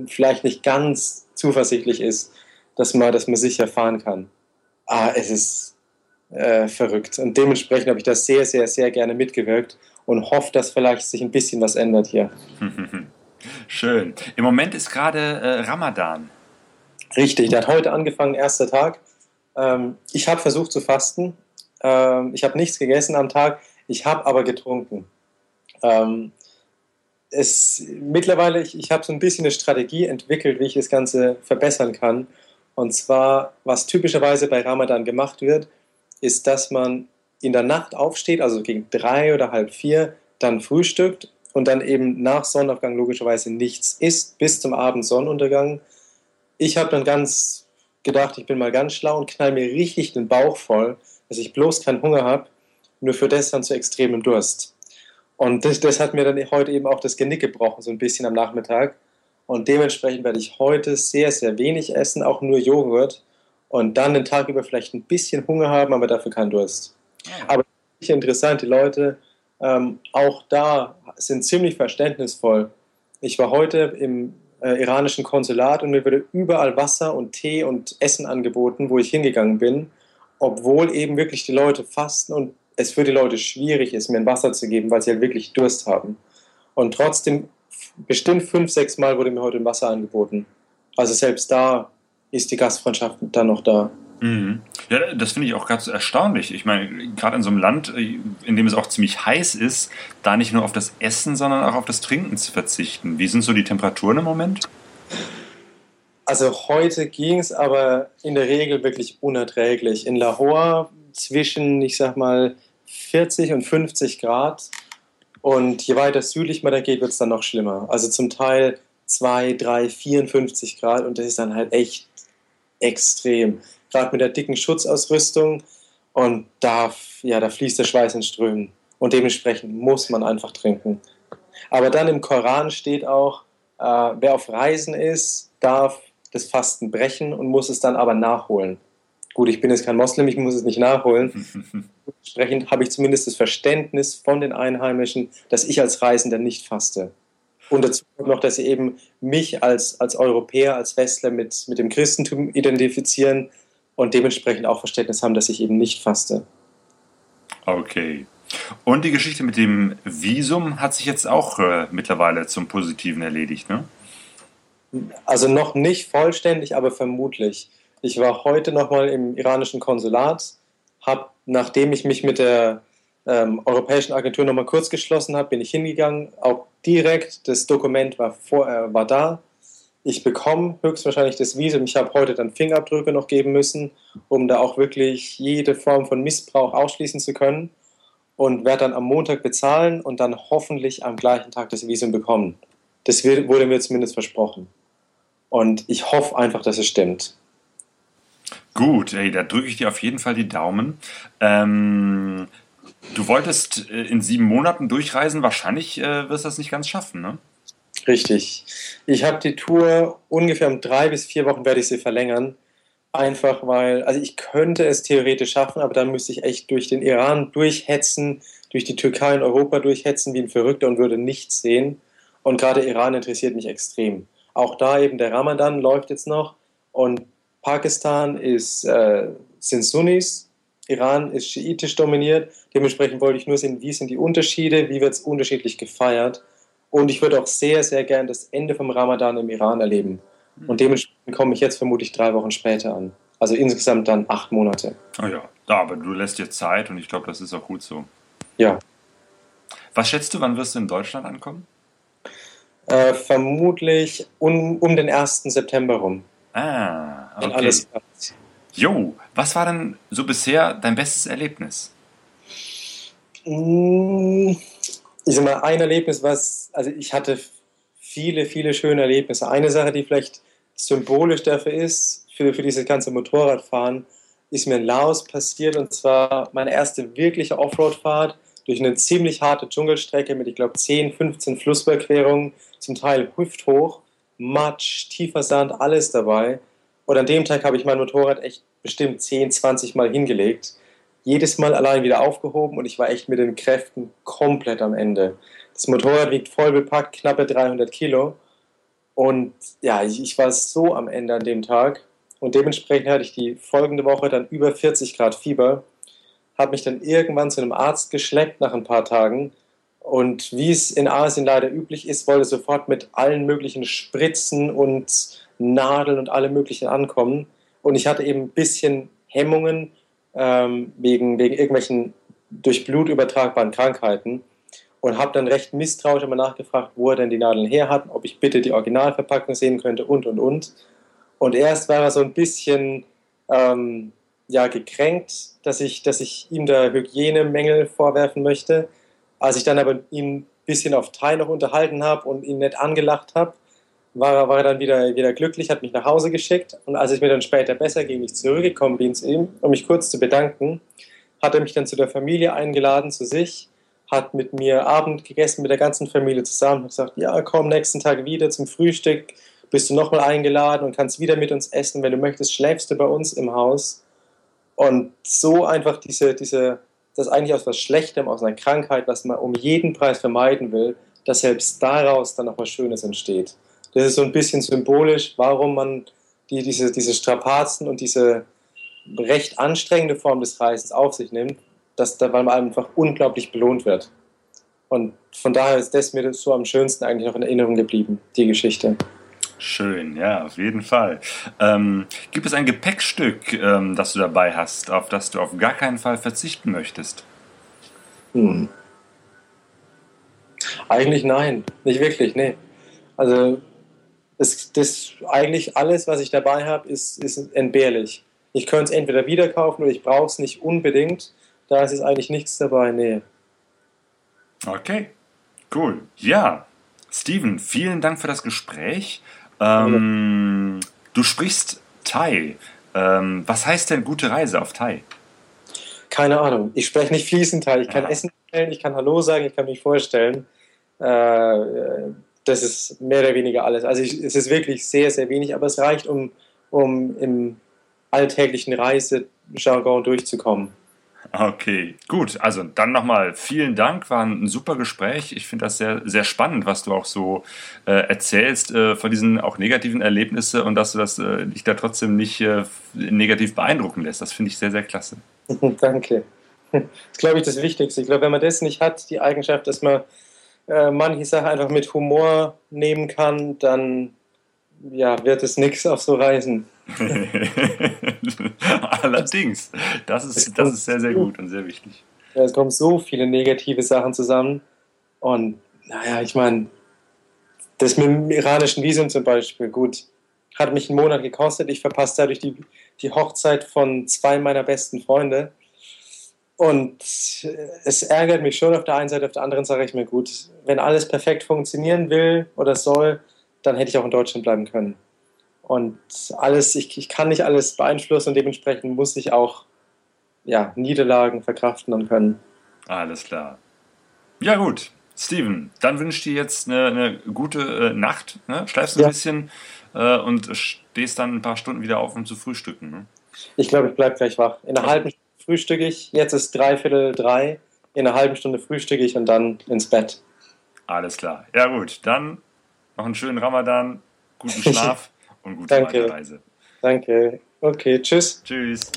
vielleicht nicht ganz zuversichtlich ist, dass man, dass man sicher fahren kann. Ah, es ist äh, verrückt. Und dementsprechend habe ich das sehr, sehr, sehr gerne mitgewirkt und hoffe, dass vielleicht sich ein bisschen was ändert hier. Schön. Im Moment ist gerade äh, Ramadan. Richtig, der hat heute angefangen, erster Tag. Ähm, ich habe versucht zu fasten. Ähm, ich habe nichts gegessen am Tag, ich habe aber getrunken. Ähm, es, mittlerweile, ich, ich habe so ein bisschen eine Strategie entwickelt, wie ich das Ganze verbessern kann. Und zwar, was typischerweise bei Ramadan gemacht wird, ist, dass man in der Nacht aufsteht, also gegen drei oder halb vier, dann frühstückt und dann eben nach Sonnenaufgang logischerweise nichts isst bis zum Abend Sonnenuntergang. Ich habe dann ganz gedacht, ich bin mal ganz schlau und knall mir richtig den Bauch voll, dass ich bloß keinen Hunger habe, nur für das dann zu extremem Durst. Und das, das hat mir dann heute eben auch das Genick gebrochen, so ein bisschen am Nachmittag. Und dementsprechend werde ich heute sehr, sehr wenig essen, auch nur Joghurt. Und dann den Tag über vielleicht ein bisschen Hunger haben, aber dafür keinen Durst. Aber interessant, die Leute ähm, auch da sind ziemlich verständnisvoll. Ich war heute im äh, iranischen Konsulat und mir wurde überall Wasser und Tee und Essen angeboten, wo ich hingegangen bin, obwohl eben wirklich die Leute fasten und es für die Leute schwierig ist, mir ein Wasser zu geben, weil sie halt wirklich Durst haben. Und trotzdem, bestimmt fünf, sechs Mal wurde mir heute ein Wasser angeboten. Also selbst da ist die Gastfreundschaft dann noch da. Mhm. Ja, das finde ich auch ganz erstaunlich. Ich meine, gerade in so einem Land, äh, in dem es auch ziemlich heiß ist, da nicht nur auf das Essen, sondern auch auf das Trinken zu verzichten. Wie sind so die Temperaturen im Moment? Also heute ging es aber in der Regel wirklich unerträglich. In Lahore zwischen, ich sag mal, 40 und 50 Grad. Und je weiter südlich man da geht, wird es dann noch schlimmer. Also zum Teil 2, 3, 54 Grad und das ist dann halt echt extrem. Gerade mit der dicken Schutzausrüstung und da, ja, da fließt der Schweiß in Strömen. Und dementsprechend muss man einfach trinken. Aber dann im Koran steht auch, äh, wer auf Reisen ist, darf das Fasten brechen und muss es dann aber nachholen. Gut, ich bin jetzt kein Moslem, ich muss es nicht nachholen. Entsprechend habe ich zumindest das Verständnis von den Einheimischen, dass ich als Reisender nicht faste. Und dazu kommt noch, dass sie eben mich als, als Europäer, als Westler mit, mit dem Christentum identifizieren und dementsprechend auch Verständnis haben, dass ich eben nicht faste. Okay. Und die Geschichte mit dem Visum hat sich jetzt auch äh, mittlerweile zum Positiven erledigt, ne? Also noch nicht vollständig, aber vermutlich. Ich war heute nochmal im iranischen Konsulat, habe, nachdem ich mich mit der ähm, Europäischen Agentur nochmal kurz geschlossen habe, bin ich hingegangen, auch direkt, das Dokument war, vor, äh, war da. Ich bekomme höchstwahrscheinlich das Visum. Ich habe heute dann Fingerabdrücke noch geben müssen, um da auch wirklich jede Form von Missbrauch ausschließen zu können. Und werde dann am Montag bezahlen und dann hoffentlich am gleichen Tag das Visum bekommen. Das wurde mir zumindest versprochen. Und ich hoffe einfach, dass es stimmt. Gut, ey, da drücke ich dir auf jeden Fall die Daumen. Ähm, du wolltest äh, in sieben Monaten durchreisen, wahrscheinlich äh, wirst du das nicht ganz schaffen, ne? Richtig. Ich habe die Tour ungefähr um drei bis vier Wochen werde ich sie verlängern. Einfach weil, also ich könnte es theoretisch schaffen, aber dann müsste ich echt durch den Iran durchhetzen, durch die Türkei und Europa durchhetzen wie ein Verrückter und würde nichts sehen. Und gerade Iran interessiert mich extrem. Auch da eben der Ramadan läuft jetzt noch und Pakistan ist, äh, sind Sunnis, Iran ist schiitisch dominiert. Dementsprechend wollte ich nur sehen, wie sind die Unterschiede, wie wird es unterschiedlich gefeiert. Und ich würde auch sehr, sehr gern das Ende vom Ramadan im Iran erleben. Und dementsprechend komme ich jetzt vermutlich drei Wochen später an. Also insgesamt dann acht Monate. Oh ja, ja aber du lässt dir Zeit und ich glaube, das ist auch gut so. Ja. Was schätzt du, wann wirst du in Deutschland ankommen? Äh, vermutlich um, um den 1. September rum. Ah, okay. alles Jo, was war denn so bisher dein bestes Erlebnis? Mm, ich sag mal, ein Erlebnis, was, also ich hatte viele, viele schöne Erlebnisse. Eine Sache, die vielleicht symbolisch dafür ist, für, für dieses ganze Motorradfahren, ist mir in Laos passiert und zwar meine erste wirkliche Offroad-Fahrt durch eine ziemlich harte Dschungelstrecke mit, ich glaube, 10, 15 Flussüberquerungen, zum Teil hüfthoch. Matsch, tiefer Sand, alles dabei. Und an dem Tag habe ich mein Motorrad echt bestimmt 10, 20 Mal hingelegt. Jedes Mal allein wieder aufgehoben und ich war echt mit den Kräften komplett am Ende. Das Motorrad wiegt voll bepackt, knappe 300 Kilo. Und ja, ich, ich war so am Ende an dem Tag. Und dementsprechend hatte ich die folgende Woche dann über 40 Grad Fieber. hat mich dann irgendwann zu einem Arzt geschleppt nach ein paar Tagen. Und wie es in Asien leider üblich ist, wollte sofort mit allen möglichen Spritzen und Nadeln und allem Möglichen ankommen. Und ich hatte eben ein bisschen Hemmungen ähm, wegen, wegen irgendwelchen durch Blut übertragbaren Krankheiten und habe dann recht misstrauisch immer nachgefragt, wo er denn die Nadeln her hat, ob ich bitte die Originalverpackung sehen könnte und und und. Und erst war er so ein bisschen ähm, ja, gekränkt, dass ich, dass ich ihm da Hygienemängel vorwerfen möchte. Als ich dann aber ihn ein bisschen auf Thai noch unterhalten habe und ihn nett angelacht habe, war er, war er dann wieder, wieder glücklich, hat mich nach Hause geschickt. Und als es mir dann später besser ging, ich zurückgekommen bin zu ihm, um mich kurz zu bedanken, hat er mich dann zu der Familie eingeladen, zu sich, hat mit mir Abend gegessen, mit der ganzen Familie zusammen, hat gesagt, ja, komm nächsten Tag wieder zum Frühstück, bist du nochmal eingeladen und kannst wieder mit uns essen. Wenn du möchtest, schläfst du bei uns im Haus. Und so einfach diese, diese, das eigentlich aus was Schlechtem, aus einer Krankheit, was man um jeden Preis vermeiden will, dass selbst daraus dann noch was Schönes entsteht. Das ist so ein bisschen symbolisch, warum man die, diese, diese Strapazen und diese recht anstrengende Form des Reisens auf sich nimmt, dass, weil man einfach unglaublich belohnt wird. Und von daher ist das mir so am schönsten eigentlich noch in Erinnerung geblieben, die Geschichte. Schön, ja, auf jeden Fall. Ähm, gibt es ein Gepäckstück, ähm, das du dabei hast, auf das du auf gar keinen Fall verzichten möchtest? Hm. Eigentlich nein, nicht wirklich, nee. Also das, das eigentlich alles, was ich dabei habe, ist, ist entbehrlich. Ich könnte es entweder wieder kaufen oder ich brauche es nicht unbedingt. Da ist es eigentlich nichts dabei, nee. Okay, cool. Ja, Steven, vielen Dank für das Gespräch. Ähm, du sprichst Thai. Ähm, was heißt denn gute Reise auf Thai? Keine Ahnung. Ich spreche nicht fließend Thai. Ich kann ja. Essen stellen, ich kann Hallo sagen, ich kann mich vorstellen. Äh, das ist mehr oder weniger alles. Also ich, es ist wirklich sehr, sehr wenig, aber es reicht, um, um im alltäglichen Reisejargon durchzukommen. Okay, gut. Also dann nochmal vielen Dank, war ein super Gespräch. Ich finde das sehr, sehr spannend, was du auch so äh, erzählst äh, von diesen auch negativen Erlebnissen und dass du das äh, dich da trotzdem nicht äh, negativ beeindrucken lässt. Das finde ich sehr, sehr klasse. Danke. Das ist, glaube ich, das Wichtigste. Ich glaube, wenn man das nicht hat, die Eigenschaft, dass man äh, manche Sachen einfach mit Humor nehmen kann, dann ja, wird es nichts auf so Reisen. Allerdings, das ist, das ist sehr, sehr gut und sehr wichtig. Ja, es kommen so viele negative Sachen zusammen. Und naja, ich meine, das mit dem iranischen Visum zum Beispiel, gut, hat mich einen Monat gekostet. Ich verpasse dadurch die, die Hochzeit von zwei meiner besten Freunde. Und es ärgert mich schon auf der einen Seite, auf der anderen sage ich mir, gut, wenn alles perfekt funktionieren will oder soll, dann hätte ich auch in Deutschland bleiben können. Und alles, ich, ich kann nicht alles beeinflussen und dementsprechend muss ich auch ja, Niederlagen verkraften und können. Alles klar. Ja, gut. Steven, dann wünsche ich dir jetzt eine, eine gute äh, Nacht. Ne? Schläfst ein ja. bisschen äh, und stehst dann ein paar Stunden wieder auf, um zu frühstücken. Ne? Ich glaube, ich bleibe gleich wach. In einer halben Stunde frühstücke ich. Jetzt ist dreiviertel drei. In einer halben Stunde frühstücke ich und dann ins Bett. Alles klar. Ja, gut. Dann noch einen schönen Ramadan, guten Schlaf und gute Danke. Reise. Danke. Okay, tschüss. Tschüss.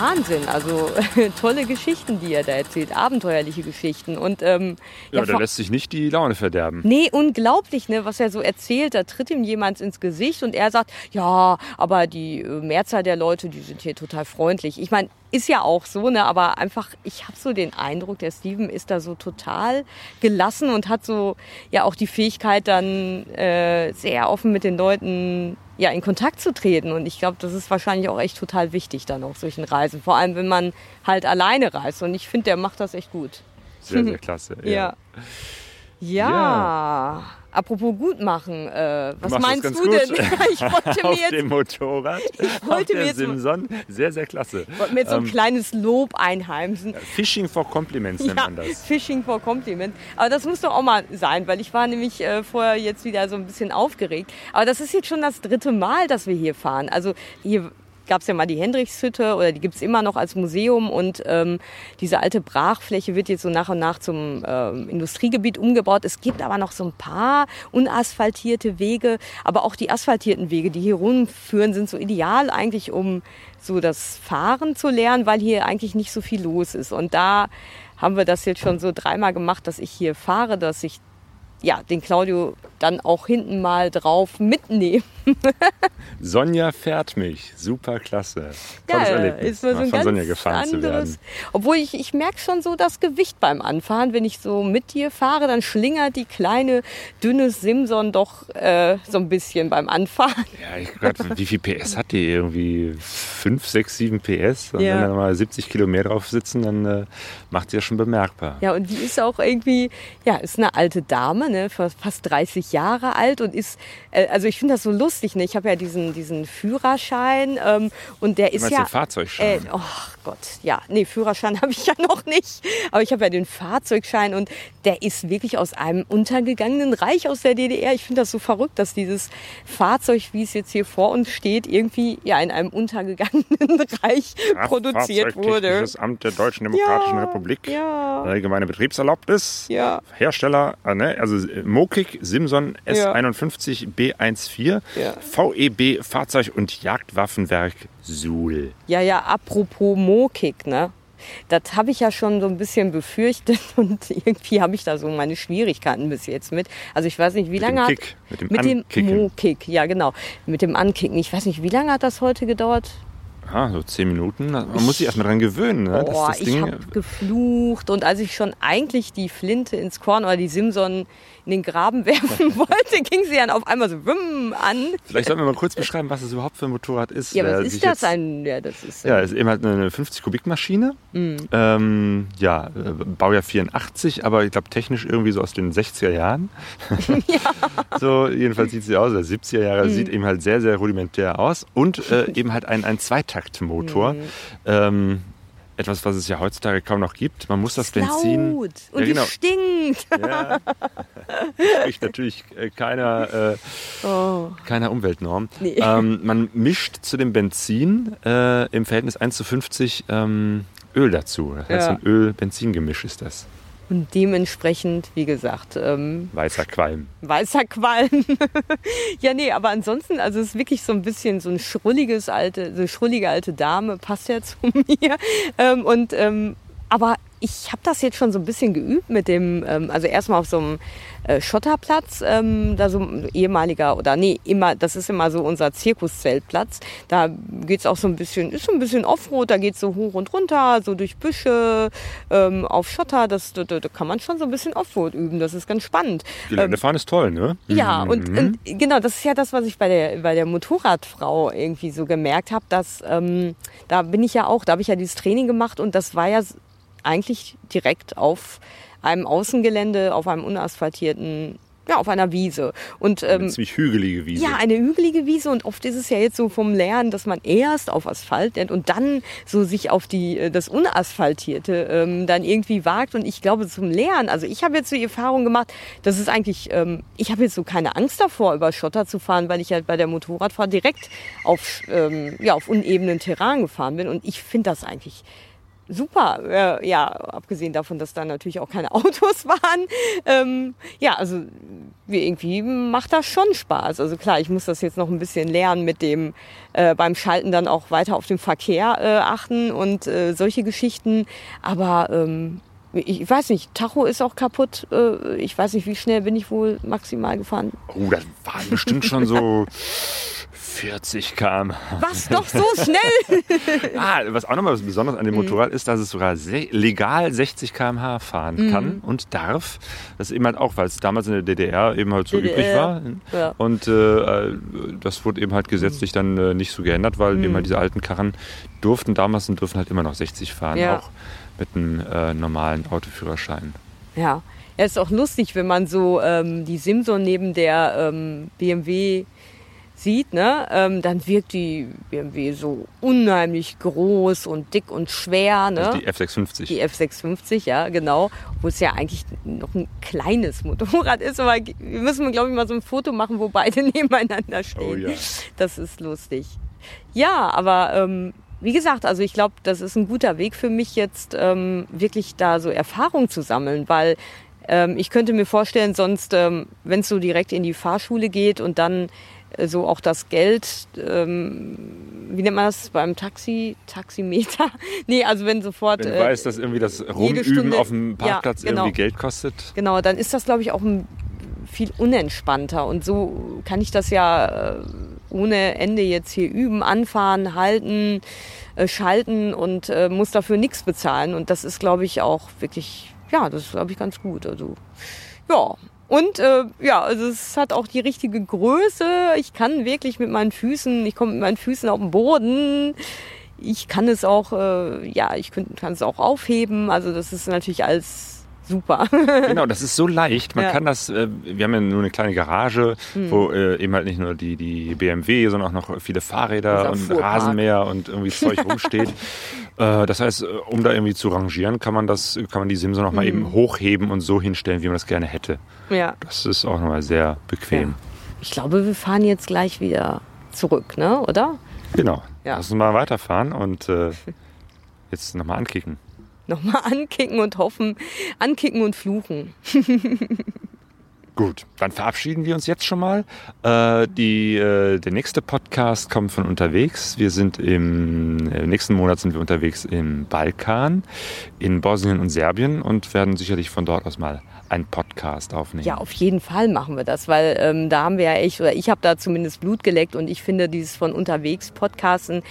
Wahnsinn, also tolle Geschichten, die er da erzählt, abenteuerliche Geschichten. Und, ähm, ja, ja da lässt sich nicht die Laune verderben. Nee, unglaublich, ne, was er so erzählt. Da tritt ihm jemand ins Gesicht und er sagt, ja, aber die äh, Mehrzahl der Leute, die sind hier total freundlich. Ich meine, ist ja auch so, ne? aber einfach, ich habe so den Eindruck, der Steven ist da so total gelassen und hat so ja auch die Fähigkeit, dann äh, sehr offen mit den Leuten ja, in Kontakt zu treten. Und ich glaube, das ist wahrscheinlich auch echt total wichtig dann auf solchen Reisen. Vor allem, wenn man halt alleine reist. Und ich finde, der macht das echt gut. Sehr, sehr klasse. ja. ja. ja. Apropos gut machen, äh, was meinst du denn? ich wollte mir jetzt, dem Motorrad, ich wollte mir jetzt Simson, sehr, sehr klasse. Ich wollte mir jetzt so ein ähm, kleines Lob einheimsen. Fishing for Compliments nennt ja, man das. Fishing for Compliments. Aber das muss doch auch mal sein, weil ich war nämlich äh, vorher jetzt wieder so ein bisschen aufgeregt. Aber das ist jetzt schon das dritte Mal, dass wir hier fahren. Also hier gab es ja mal die Hendrichshütte oder die gibt es immer noch als Museum und ähm, diese alte Brachfläche wird jetzt so nach und nach zum ähm, Industriegebiet umgebaut. Es gibt aber noch so ein paar unasphaltierte Wege, aber auch die asphaltierten Wege, die hier rumführen, sind so ideal eigentlich, um so das Fahren zu lernen, weil hier eigentlich nicht so viel los ist. Und da haben wir das jetzt schon so dreimal gemacht, dass ich hier fahre, dass ich ja, den Claudio dann auch hinten mal drauf mitnehmen. Sonja fährt mich. Super klasse. Tolles ja, Erlebnis, ist mal so ein von Sonja gefahren anderes, zu werden. Obwohl ich, ich merke schon so das Gewicht beim Anfahren. Wenn ich so mit dir fahre, dann schlingert die kleine, dünne Simson doch äh, so ein bisschen beim Anfahren. Ja, ich grad, wie viel PS hat die? Irgendwie 5, 6, 7 PS. Und ja. wenn da mal 70 Kilo mehr drauf sitzen, dann äh, macht sie ja schon bemerkbar. Ja, und die ist auch irgendwie, ja, ist eine alte Dame, ne, fast 30 Jahre alt und ist, äh, also ich finde das so lustig, ne? Ich habe ja diesen, diesen Führerschein ähm, und der ist ja. Den Fahrzeugschein. Äh, oh Gott, ja, nee, Führerschein habe ich ja noch nicht, aber ich habe ja den Fahrzeugschein und der ist wirklich aus einem untergegangenen Reich aus der DDR. Ich finde das so verrückt, dass dieses Fahrzeug, wie es jetzt hier vor uns steht, irgendwie ja in einem untergegangenen Reich ja, produziert wurde. Das Amt der Deutschen Demokratischen ja, Republik, ja. allgemeine Betriebserlaubnis, ja. Hersteller, äh, ne, also Mokik Simson S51 B14, VEB Fahrzeug- und Jagdwaffenwerk Suhl. Ja, ja, apropos Mokik, ne? Das habe ich ja schon so ein bisschen befürchtet und irgendwie habe ich da so meine Schwierigkeiten bis jetzt mit. Also ich weiß nicht, wie mit lange dem Kick, hat mit dem, mit dem Mo-Kick, ja genau, mit dem Ankicken. Ich weiß nicht, wie lange hat das heute gedauert? Ah, so zehn Minuten. Man muss sich erstmal dran gewöhnen. Ne? Boah, das ich habe geflucht und als ich schon eigentlich die Flinte ins Korn oder die Simson in den Graben werfen wollte, ging sie dann auf einmal so wumm an. Vielleicht sollten wir mal kurz beschreiben, was das überhaupt für ein Motorrad ist. Ja, was ist das? Jetzt, ein, ja, das ist, ja, ist eben halt eine 50 Kubik Maschine. Mhm. Ähm, ja, äh, Baujahr 84, aber ich glaube technisch irgendwie so aus den 60er Jahren. ja. So, jedenfalls sieht sie aus, oder 70er Jahre, mhm. sieht eben halt sehr, sehr rudimentär aus und äh, eben halt ein, ein Zweitaktmotor. Mhm. Ähm, etwas, was es ja heutzutage kaum noch gibt. Man muss das ist Benzin. Laut. Und ja, genau. stinkt. Ja. Spricht natürlich äh, keiner, äh, oh. keiner Umweltnorm. Nee. Ähm, man mischt zu dem Benzin äh, im Verhältnis 1 zu 50 ähm, Öl dazu. Das heißt, ja. ein Öl-Benzin-Gemisch ist das. Und dementsprechend, wie gesagt. Ähm, weißer Qualm. Weißer Qualm. ja, nee, aber ansonsten, also es ist wirklich so ein bisschen so ein schrulliges alte, so eine schrullige alte Dame, passt ja zu mir. Ähm, und ähm, aber ich habe das jetzt schon so ein bisschen geübt mit dem, ähm, also erstmal auf so einem äh, Schotterplatz, ähm, da so ein ehemaliger, oder nee, immer, das ist immer so unser Zirkuszeltplatz. Da geht's auch so ein bisschen, ist so ein bisschen Offroad, da geht's so hoch und runter, so durch Büsche, ähm, auf Schotter, das, da, da, kann man schon so ein bisschen Offroad üben, das ist ganz spannend. Geländefahren ähm, ist toll, ne? Ja, mhm. und, und, genau, das ist ja das, was ich bei der, bei der Motorradfrau irgendwie so gemerkt habe, dass ähm, da bin ich ja auch, da habe ich ja dieses Training gemacht und das war ja eigentlich direkt auf einem Außengelände, auf einem unasphaltierten ja, auf einer Wiese. Und, ähm, eine ziemlich hügelige Wiese. Ja, eine hügelige Wiese. Und oft ist es ja jetzt so vom Lernen, dass man erst auf Asphalt lernt und dann so sich auf die, äh, das Unasphaltierte ähm, dann irgendwie wagt. Und ich glaube, zum Lernen, also ich habe jetzt so die Erfahrung gemacht, dass es eigentlich, ähm, ich habe jetzt so keine Angst davor, über Schotter zu fahren, weil ich halt bei der Motorradfahrt direkt auf, ähm, ja, auf unebenen Terrain gefahren bin. Und ich finde das eigentlich super. Äh, ja, abgesehen davon, dass da natürlich auch keine Autos waren. Ähm, ja, also irgendwie macht das schon Spaß. Also klar, ich muss das jetzt noch ein bisschen lernen mit dem äh, beim Schalten dann auch weiter auf den Verkehr äh, achten und äh, solche Geschichten. Aber ähm, ich weiß nicht, Tacho ist auch kaputt. Äh, ich weiß nicht, wie schnell bin ich wohl maximal gefahren. Oh, das war bestimmt schon so 40 km. Was doch so schnell? ah, was auch nochmal besonders an dem mhm. Motorrad ist, dass es sogar legal 60 km/h fahren mhm. kann und darf. Das ist eben halt auch, weil es damals in der DDR eben halt so DDR, üblich war. Ja. Und äh, das wurde eben halt gesetzlich dann äh, nicht so geändert, weil mhm. eben halt diese alten Karren durften damals und dürfen halt immer noch 60 fahren, ja. auch mit einem äh, normalen Autoführerschein. Ja. Ja, ist auch lustig, wenn man so ähm, die Simson neben der ähm, BMW sieht, ne, ähm, dann wirkt die BMW so unheimlich groß und dick und schwer. Ne? Also die F650. Die F650, ja, genau. Wo es ja eigentlich noch ein kleines Motorrad ist. Aber wir müssen, glaube ich, mal so ein Foto machen, wo beide nebeneinander stehen. Oh, ja. Das ist lustig. Ja, aber ähm, wie gesagt, also ich glaube, das ist ein guter Weg für mich jetzt ähm, wirklich da so Erfahrung zu sammeln, weil ähm, ich könnte mir vorstellen, sonst, ähm, wenn es so direkt in die Fahrschule geht und dann so auch das Geld, ähm, wie nennt man das beim Taxi, Taximeter? nee, also wenn sofort. Wenn du äh, weißt, dass irgendwie das Rumüben Stunde, auf dem Parkplatz ja, genau. irgendwie Geld kostet. Genau, dann ist das, glaube ich, auch viel unentspannter. Und so kann ich das ja äh, ohne Ende jetzt hier üben, anfahren, halten, äh, schalten und äh, muss dafür nichts bezahlen. Und das ist, glaube ich, auch wirklich, ja, das ist, glaube ich, ganz gut. Also, ja. Und äh, ja, also es hat auch die richtige Größe. Ich kann wirklich mit meinen Füßen, ich komme mit meinen Füßen auf den Boden. Ich kann es auch, äh, ja, ich kann es auch aufheben. Also das ist natürlich als super. genau, das ist so leicht. Man ja. kann das, äh, wir haben ja nur eine kleine Garage, hm. wo äh, eben halt nicht nur die, die BMW, sondern auch noch viele Fahrräder und Fuhrpark. Rasenmäher und irgendwie Zeug rumsteht. äh, das heißt, äh, um da irgendwie zu rangieren, kann man das, kann man die Simson noch mal hm. eben hochheben und so hinstellen, wie man das gerne hätte. Ja. Das ist auch nochmal sehr bequem. Ja. Ich glaube, wir fahren jetzt gleich wieder zurück, ne? Oder? Genau. Ja. Lass uns mal weiterfahren und äh, jetzt nochmal ankicken nochmal ankicken und hoffen, ankicken und fluchen. Gut, dann verabschieden wir uns jetzt schon mal. Äh, die, äh, der nächste Podcast kommt von unterwegs. Wir sind im äh, nächsten Monat sind wir unterwegs im Balkan, in Bosnien und Serbien und werden sicherlich von dort aus mal einen Podcast aufnehmen. Ja, auf jeden Fall machen wir das, weil ähm, da haben wir ja echt, oder ich habe da zumindest Blut geleckt und ich finde dieses von unterwegs Podcasten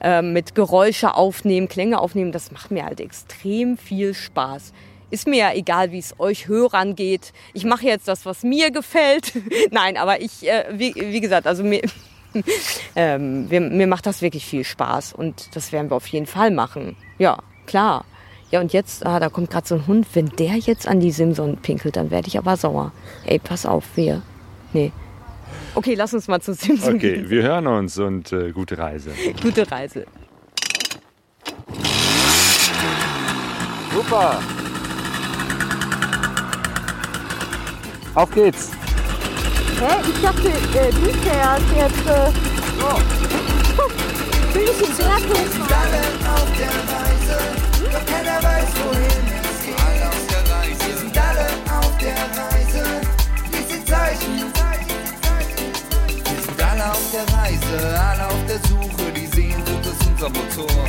äh, mit Geräusche aufnehmen, Klänge aufnehmen, das macht mir halt extrem viel Spaß. Ist mir ja egal, wie es euch Hörern geht. Ich mache jetzt das, was mir gefällt. Nein, aber ich, äh, wie, wie gesagt, also mir, ähm, mir, mir macht das wirklich viel Spaß und das werden wir auf jeden Fall machen. Ja, klar. Ja, und jetzt, ah, da kommt gerade so ein Hund. Wenn der jetzt an die Simson pinkelt, dann werde ich aber sauer. Ey, pass auf, wir. Nee. Okay, lass uns mal zu Simson okay, gehen. wir hören uns und äh, gute Reise. Gute Reise. Super. Auf geht's. Hä? Ich dachte, äh, du fährst jetzt. Äh, oh. Bin ich im Berg auf der Reise. Keiner weiß, wohin es geht. Alle auf der Reise. Wir sind alle auf der Reise. Lies die Zeichen. Wir sind alle auf der Reise, alle auf der Suche. Die Sehnsucht ist unser Motor.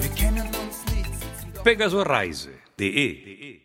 Wir kennen uns nicht. Pegasoreise.de